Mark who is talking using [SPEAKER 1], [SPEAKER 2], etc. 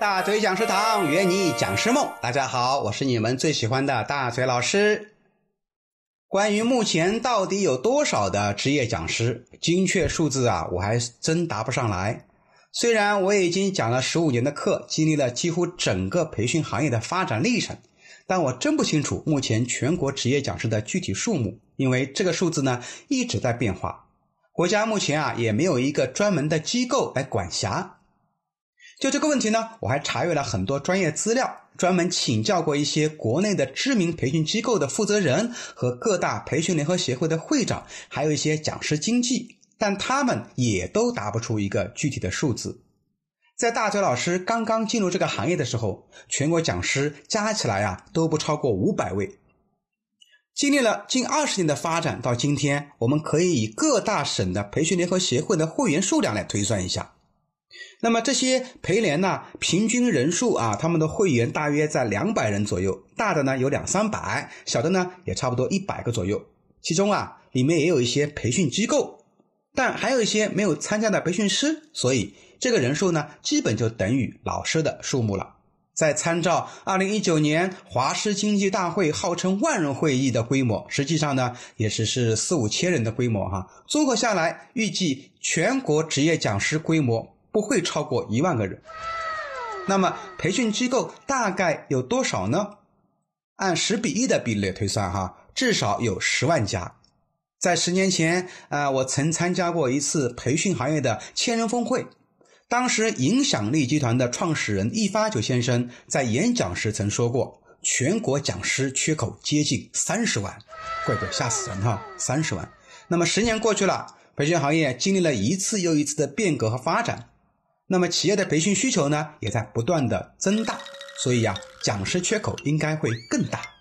[SPEAKER 1] 大嘴讲师堂圆你讲师梦，大家好，我是你们最喜欢的大嘴老师。关于目前到底有多少的职业讲师，精确数字啊，我还真答不上来。虽然我已经讲了十五年的课，经历了几乎整个培训行业的发展历程，但我真不清楚目前全国职业讲师的具体数目，因为这个数字呢一直在变化。国家目前啊也没有一个专门的机构来管辖。就这个问题呢，我还查阅了很多专业资料，专门请教过一些国内的知名培训机构的负责人和各大培训联合协会的会长，还有一些讲师经纪，但他们也都答不出一个具体的数字。在大嘴老师刚刚进入这个行业的时候，全国讲师加起来啊都不超过五百位。经历了近二十年的发展，到今天，我们可以以各大省的培训联合协会的会员数量来推算一下。那么这些培联呢，平均人数啊，他们的会员大约在两百人左右，大的呢有两三百，小的呢也差不多一百个左右。其中啊，里面也有一些培训机构，但还有一些没有参加的培训师，所以这个人数呢，基本就等于老师的数目了。再参照二零一九年华师经济大会号称万人会议的规模，实际上呢也是是四五千人的规模哈。综合下来，预计全国职业讲师规模不会超过一万个人。那么培训机构大概有多少呢？按十比一的比例推算哈，至少有十万家。在十年前啊，我曾参加过一次培训行业的千人峰会。当时，影响力集团的创始人易发久先生在演讲时曾说过：“全国讲师缺口接近三十万，怪怪吓死人哈！三十万。那么十年过去了，培训行业经历了一次又一次的变革和发展，那么企业的培训需求呢，也在不断的增大，所以呀，讲师缺口应该会更大。